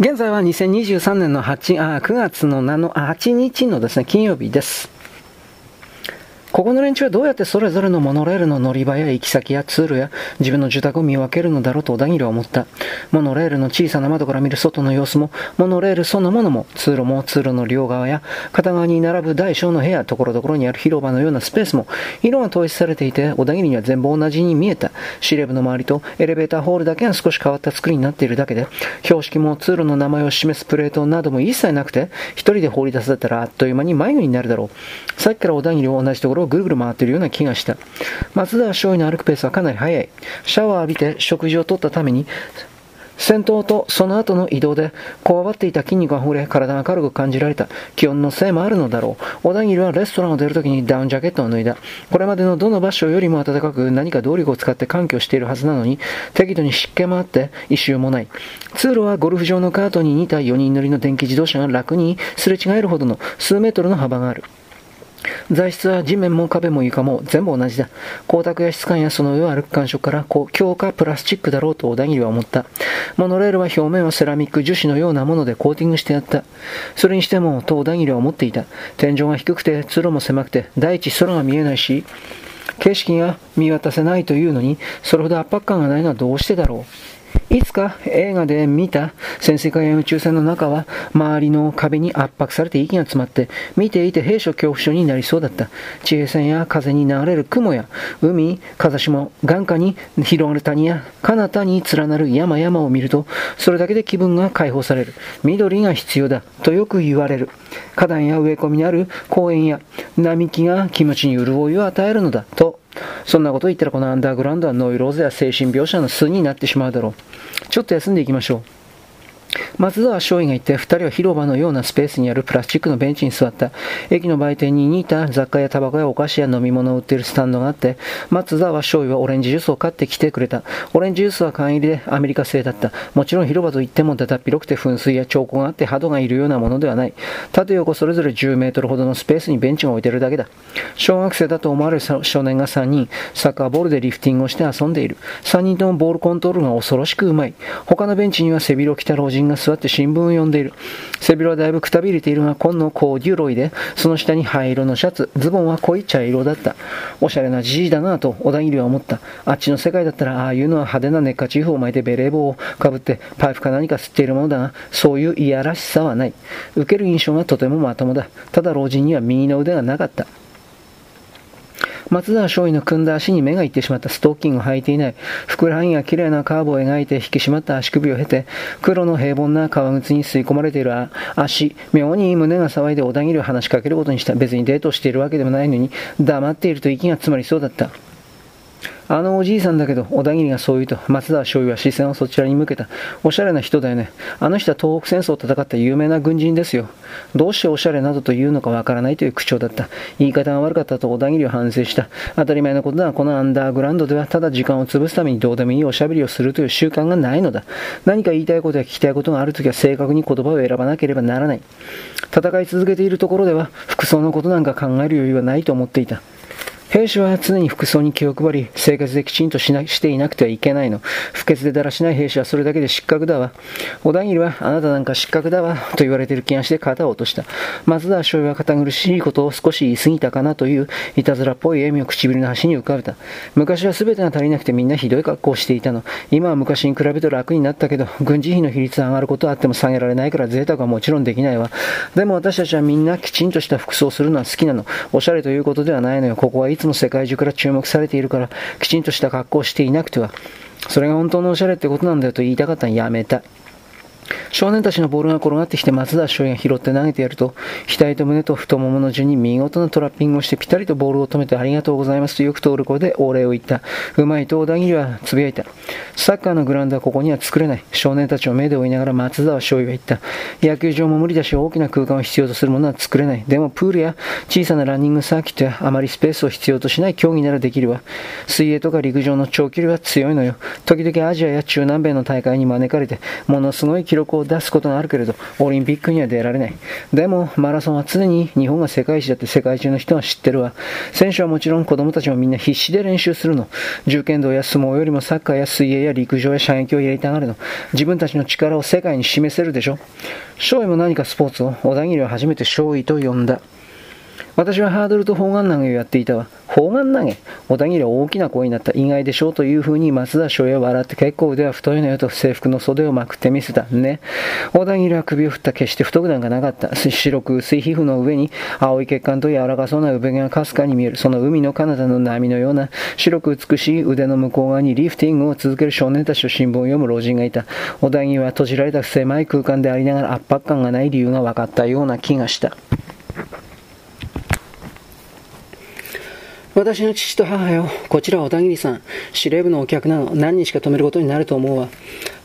現在は2023年の8あ9月の7 8日のですね金曜日です。ここの連中はどうやってそれぞれのモノレールの乗り場や行き先や通路や自分の住宅を見分けるのだろうと小田切は思った。モノレールの小さな窓から見る外の様子も、モノレールそのものも、通路も通路の両側や片側に並ぶ大小の部屋、ところどころにある広場のようなスペースも、色が統一されていて、小田切には全部同じに見えた。司令部の周りとエレベーターホールだけが少し変わった作りになっているだけで、標識も通路の名前を示すプレートなども一切なくて、一人で放り出されたらあっという間に迷子になるだろう。さっきから小田切は同じところぐるぐる回っているような気がした。松田少尉の歩くペースはかなり速い。シャワーを浴びて食事をとったために、戦闘とその後の移動で、こわばっていた筋肉がほれ、体が軽く感じられた。気温のせいもあるのだろう。小田切はレストランを出るときにダウンジャケットを脱いだ。これまでのどの場所よりも暖かく、何か動力を使って環境しているはずなのに、適度に湿気もあって、異臭もない。通路はゴルフ場のカートに似た4人乗りの電気自動車が楽にすれ違えるほどの数メートルの幅がある。材質は地面も壁も床も全部同じだ。光沢や質感やその上を歩く感触から強化プラスチックだろうと小田切は思った。モノレールは表面をセラミック樹脂のようなものでコーティングしてあった。それにしても、と小田切は思っていた。天井が低くて、通路も狭くて、第一空が見えないし、景色が見渡せないというのに、それほど圧迫感がないのはどうしてだろう。いつか映画で見た潜水艦や宇宙船の中は周りの壁に圧迫されて息が詰まって見ていて兵所恐怖症になりそうだった。地平線や風に流れる雲や海、風下、眼下に広がる谷や彼方に連なる山々を見るとそれだけで気分が解放される。緑が必要だとよく言われる。花壇や植え込みにある公園や並木が気持ちに潤いを与えるのだとそんなこと言ったらこのアンダーグラウンドはノイローゼや精神病者の巣になってしまうだろう。ちょっと休んでいきましょう。松沢少尉がいて、二人は広場のようなスペースにあるプラスチックのベンチに座った。駅の売店に似た雑貨やタバコやお菓子や飲み物を売っているスタンドがあって、松沢少尉はオレンジジュースを買ってきてくれた。オレンジジュースは缶入りでアメリカ製だった。もちろん広場といってもだだっ広くて噴水や彫刻があって鳩がいるようなものではない。縦横それぞれ10メートルほどのスペースにベンチが置いてるだけだ。小学生だと思われる少年が3人、サッカーボールでリフティングをして遊んでいる。3人ともボールコントロールが恐ろしくうまい。他のベンチには背広を着た老人が座って新聞を読んでいる。背広はだいぶくたびれているが、紺のコーデュロイで、その下に灰色のシャツ、ズボンは濃い茶色だった。おしゃれなじじいだなと小田切は思った。あっちの世界だったら、ああいうのは派手なネッカチーフを巻いてベレー帽をかぶってパイプか何か吸っているものだが、そういういやらしさはない。受ける印象がとてもまともだ。ただ老人には右の腕がなかった。松沢少尉の組んだ足に目がいってしまったストッキングを履いていない。ふくらはぎが綺麗なカーブを描いて引き締まった足首を経て、黒の平凡な革靴に吸い込まれている足、妙に胸が騒いで小田切を話しかけることにした。別にデートしているわけでもないのに、黙っていると息が詰まりそうだった。あのおじいさんだけど、小田切がそう言うと、松田醤油は視線をそちらに向けた。おしゃれな人だよね。あの人は東北戦争を戦った有名な軍人ですよ。どうしておしゃれなどと言うのかわからないという口調だった。言い方が悪かったと小田切は反省した。当たり前のことだが、このアンダーグラウンドではただ時間を潰すためにどうでもいいおしゃべりをするという習慣がないのだ。何か言いたいことや聞きたいことがあるときは正確に言葉を選ばなければならない。戦い続けているところでは、服装のことなんか考える余裕はないと思っていた。兵士は常に服装に気を配り、生活できちんとしなしていなくてはいけないの。不潔でだらしない兵士はそれだけで失格だわ。小田切は、あなたなんか失格だわ、と言われている気がして肩を落とした。松田少尉は堅苦しいことを少し言い過ぎたかなという、いたずらっぽい笑みを唇の端に浮かべた。昔は全てが足りなくてみんなひどい格好をしていたの。今は昔に比べて楽になったけど、軍事費の比率が上がることはあっても下げられないから贅沢はもちろんできないわ。でも私たちはみんなきちんとした服装をするのは好きなの。おしゃれということではないのよ。ここはいつつも世界中から注目されているから、きちんとした格好をしていなくては、それが本当のおしゃれってことなんだよと言いたかったらやめた。少年たちのボールが転がってきて松田翔が拾って投げてやると、額と胸と太ももの順に見事なトラッピングをしてピタリとボールを止めてありがとうございますとよく通る声でお礼を言った。うまいと小田切はつぶやいた。サッカーのグラウンドはここには作れない。少年たちを目で追いながら松田翔は言った。野球場も無理だし大きな空間を必要とするものは作れない。でもプールや小さなランニングサーキットやあまりスペースを必要としない競技ならできるわ。水泳とか陸上の長距離は強いのよ。時々アジアや中南米の大会に招かれて、ものすごい記録を出すことがあるけれど、オリンピックには出られない。でも、マラソンは常に日本が世界一だって世界中の人は知ってるわ。選手はもちろん子供たちもみんな必死で練習するの。重剣道や相撲よりもサッカーや水泳や陸上や射撃を入れたがるの。自分たちの力を世界に示せるでしょ。勝利も何かスポーツを小田切は初めて勝利と呼んだ。私はハードルと砲丸投げをやっていたわ。砲丸投げ小田切は大きな声になった。意外でしょうというふうに松田翔也は笑って結構腕は太いのよと制服の袖をまくってみせた。ね。小田切は首を振った。決して太くなんかなかった。白く薄い皮膚の上に青い血管と柔らかそうな産毛がかすかに見える。その海の彼方の波のような白く美しい腕の向こう側にリフティングを続ける少年たちと新聞を読む老人がいた。小田切は閉じられた狭い空間でありながら圧迫感がない理由が分かったような気がした。私の父と母よ、こちらは小田切さん。司令部のお客なの。何人しか止めることになると思うわ。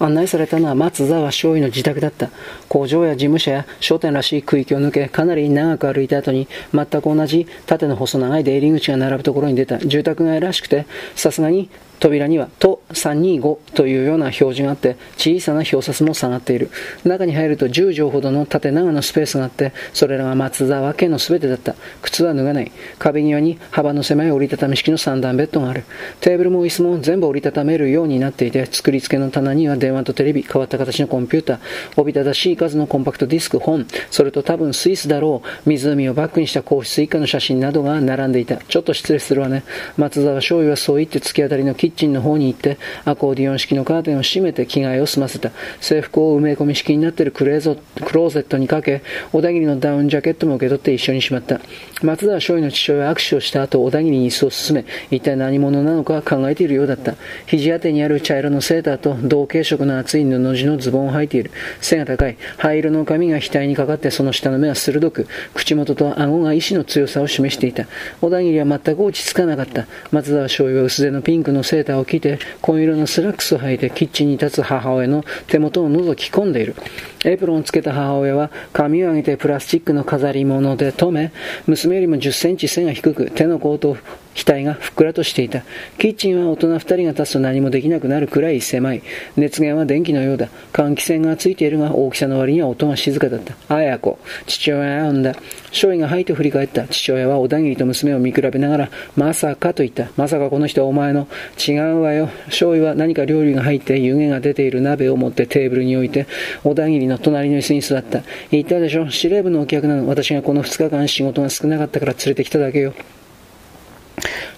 案内されたのは松沢少尉の自宅だった。工場や事務所や商店らしい区域を抜け、かなり長く歩いた後に、全く同じ縦の細長い出入り口が並ぶところに出た。住宅街らしくて、さすがに扉には、と325というような表示があって、小さな表札も下がっている。中に入ると10畳ほどの縦長のスペースがあって、それらが松沢家の全てだった。靴は脱がない。壁際に幅の狭い折りたたみ式の三段ベッドがある。テーブルも椅子も全部折りたためるようになっていて、作り付けの棚には電話とテレビ、変わった形のコンピューター、おびただしい数のコンパクトディスク、本、それと多分スイスだろう、湖をバックにした皇室以下の写真などが並んでいた。ちょっと失礼するわね。松沢醤油はそう言って突き当たりのキッチンの方に行って、アコーディオン式のカーテンを閉めて着替えを済ませた。制服を埋め込み式になっているクレゾクローゼットにかけ、小田切のダウンジャケットも受け取って一緒にしまった。松沢醤油の父親は握手をした後、小田切に椅子を進め、一体何者なのか考えているようだった。肘当てにある茶色のセーターと同系色の厚い布地のズボンを履いている。背が高い。灰色の髪が額にかかってその下の目は鋭く、口元と顎が意志の強さを示していた。小田切は全く落ち着かなかった。松沢醤油は薄手のピンクのセーターを着て、紺色のスラックスを履いてキッチンに立つ母親の手元を覗き込んでいる。エプロンをつけた母親は髪を上げてプラスチックの飾り物で留め、娘よりも10センチ背が低く、手の甲と額がふっくらとしていた。キッチンは大人二人が立つと何もできなくなるくらい狭い。熱源は電気のようだ。換気扇がついているが大きさの割には音が静かだった。あや子。父親は呼んだ。少尉が吐いて振り返った。父親は小田切と娘を見比べながら、まさかと言った。まさかこの人はお前の。違うわよ。少尉は何か料理が入って湯気が出ている鍋を持ってテーブルに置いて、小田切の隣の椅子に座った。言ったでしょ。司令部のお客なの。私がこの2日間仕事が少なかったから連れてきただけよ。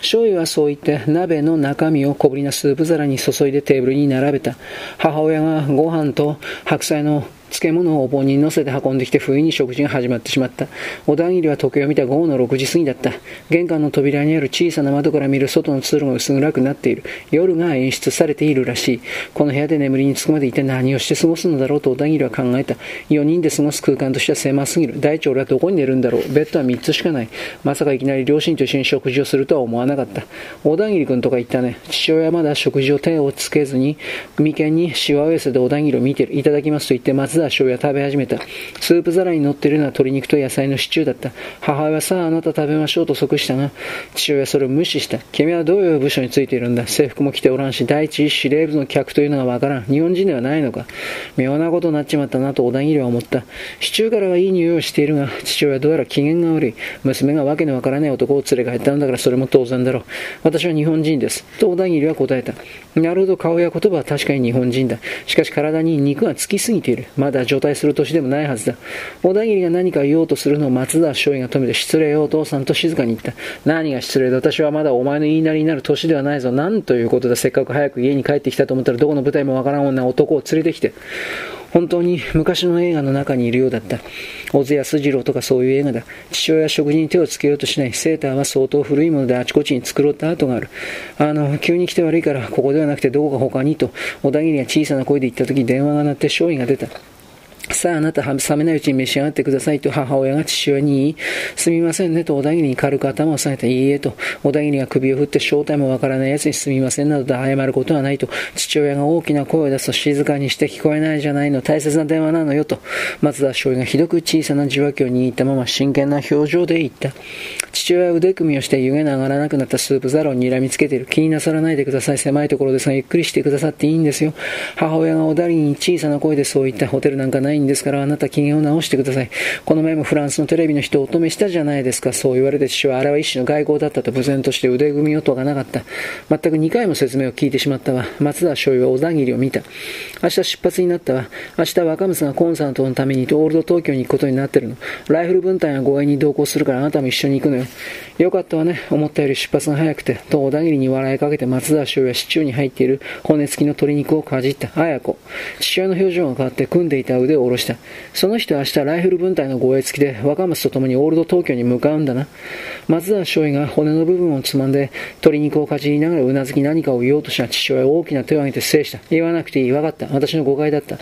醤油はそう言って鍋の中身を小ぶりなスープ皿に注いでテーブルに並べた。母親がご飯と白菜の漬物をお盆に乗せて運んできて冬に食事が始まってしまった。小田切は時計を見た午後の6時過ぎだった。玄関の扉にある小さな窓から見る外の通路が薄暗くなっている。夜が演出されているらしい。この部屋で眠りにつくまで一体何をして過ごすのだろうと小田切は考えた。4人で過ごす空間としては狭すぎる。第一俺はどこに寝るんだろう。ベッドは3つしかない。まさかいきなり両親と一緒に食事をするとは思わなかった。小田切君とか言ったね。父親はまだ食事を手をつけずに、眉間にシワを寄せて小田切を見ている。いただきますと言って松田醤油は食べ始めた。スープ皿に乗っているのは鶏肉と野菜のシチューだった。母親はさああなた食べましょうと即したが、父親はそれを無視した。君はどういう部署についているんだ制服も着ておらんし、第一司令部の客というのがわからん。日本人ではないのか。妙なことになっちまったなと小田切は思った。シチューからはいい匂いをしているが、父親はどうやら機嫌が悪い。娘がわけのわからない男を連れ帰ったのだからそれも当然だろう。私は日本人です。と小田切は答えた。なるほど、顔や言葉は確かに日本人だ。しかし体に肉がつきすぎている。まだ状態する年でもないはずだ。小田切が何か言おうとするのを松田少尉が止めて、失礼よお父さんと静かに言った。何が失礼だ私はまだお前の言いなりになる年ではないぞ。なんということだ。せっかく早く家に帰ってきたと思ったら、どこの舞台もわからん女男を連れてきて。本当に昔の映画の中にいるようだった。小津安二郎とかそういう映画だ。父親は食事に手をつけようとしない。セーターは相当古いものであちこちに繕った跡がある。あの、急に来て悪いから、ここではなくてどこか他にと、小田切が小さな声で言った時電話が鳴って勝尉が出た。さああなた冷めないうちに召し上がってくださいと母親が父親に言い、すみませんねと小田切に軽く頭を下げた。いいえと、小田切が首を振って正体もわからない奴にすみませんなどと謝ることはないと、父親が大きな声を出すと静かにして聞こえないじゃないの、大切な電話なのよと、松田醤油がひどく小さな受話器を握ったまま真剣な表情で言った。父親は腕組みをして湯気の上がらなくなったスープ皿を睨みつけている。気になさらないでください。狭いところですが、ゆっくりしてくださっていいんですよ。母親が小田切に小さな声でそう言ったホテルなんかないんですから、あなた機嫌を直してください。この前もフランスのテレビの人をお止めしたじゃないですか。そう言われて父は、あれは一種の外交だったと無然として腕組み音がなかった。全く2回も説明を聞いてしまったわ。松田醤油は小田切を見た。明日出発になったわ。明日若娘がコンサートのためにオールド東京に行くことになってるの。ライフル分隊が護衛に同行するからあなたも一緒に行くのよ。よかったわね。思ったより出発が早くて。と小田切に笑いかけて松田醤油はシチューに入っている骨付きの鶏肉をかじった。綾子。父親の表情が変わって組んでいた腕を下ろした。その人は明日ライフル分隊の護衛付きで若松と共にオールド東京に向かうんだな。松田醤油が骨の部分をつまんで鶏肉をかじりながらうなずき何かを言おうとした父親は大きな手を挙げて制した。言わなくていい。わかった。私の誤解だった。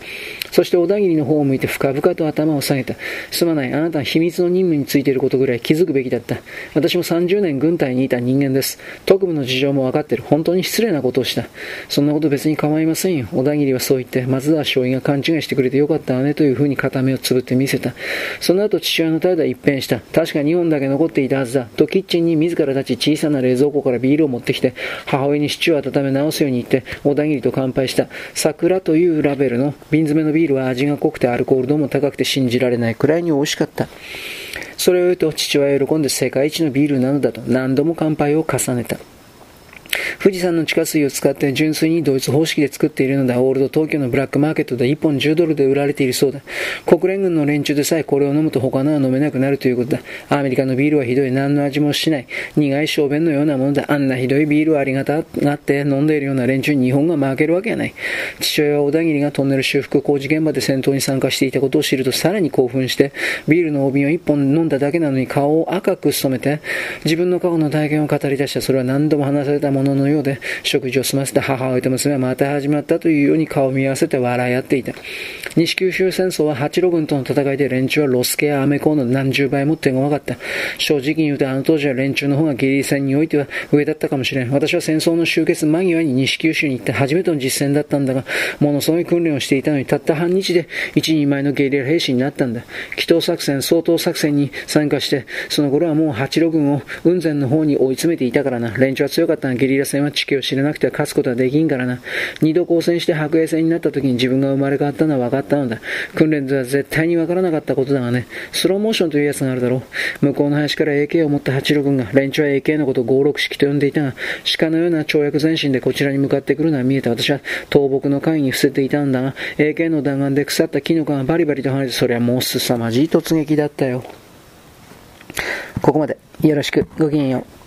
そして小田切の方を向いて深々と頭を下げた。すまない。あなたは秘密の任務についていることぐらい気づくべきだった。私も30年軍隊にいた人間です。特務の事情も分かってる。本当に失礼なことをした。そんなこと別に構いませんよ。小田切はそう言って、松田少尉が勘違いしてくれてよかったわねというふうに片目をつぶって見せた。その後父親の態度は一変した。確か2本だけ残っていたはずだ。とキッチンに自ら立ち小さな冷蔵庫からビールを持ってきて、母親にシチューを温め直すように言って、小田切と乾杯した。桜というラベルの瓶詰めのビールは味が濃くてアルコール度も高くて信じられないくらいに美味しかった。それを言うと父親は喜んで世界一のビールなのだと何度も乾杯を重ねた。富士山の地下水を使って純粋にドイツ方式で作っているのだ。オールド東京のブラックマーケットで1本10ドルで売られているそうだ。国連軍の連中でさえこれを飲むと他のは飲めなくなるということだ。アメリカのビールはひどい。何の味もしない。苦い小便のようなものだ。あんなひどいビールをありがたがって飲んでいるような連中に日本が負けるわけがない。父親は小田切がトンネル修復工事現場で戦闘に参加していたことを知るとさらに興奮して、ビールの帯を1本飲んだだけなのに顔を赤く染めて、自分の過去の体験を語り出した。それは何度も話されたもののようで、食事を済ませた母親と娘はまた始まったというように顔を見合わせて笑い合っていた。西九州戦争は八路軍との戦いで連中はロスケやアメコーの何十倍も手強かった。正直に言うとあの当時は連中の方がゲリ戦においては上だったかもしれん。私は戦争の終結間際に西九州に行って初めての実戦だったんだが、ものすごい訓練をしていたのにたった半日で一人前のゲリラ兵士になったんだ。祈祷作戦、総統作戦に参加して、その頃はもう八路軍を雲仙の方に追い詰めていたからな。連中は強かったがゲリラ戦は地形を知らなくては勝つことはできんからな。二度交戦して白衛戦になった時に自分が生まれ変わったのは分かったのだ。訓練では絶対に分からなかったことだがね、スローモーションというやつがあるだろう。向こうの林から AK を持った八路軍が、連中は AK のことを56式と呼んでいたが、鹿のような跳躍前進でこちらに向かってくるのは見えた。私は倒木の階に伏せていたんだが、AK の弾丸で腐った木の皮がバリバリと跳ねて、それはもう凄まじい突撃だったよ。ここまで。よろしく。ごきげんよう。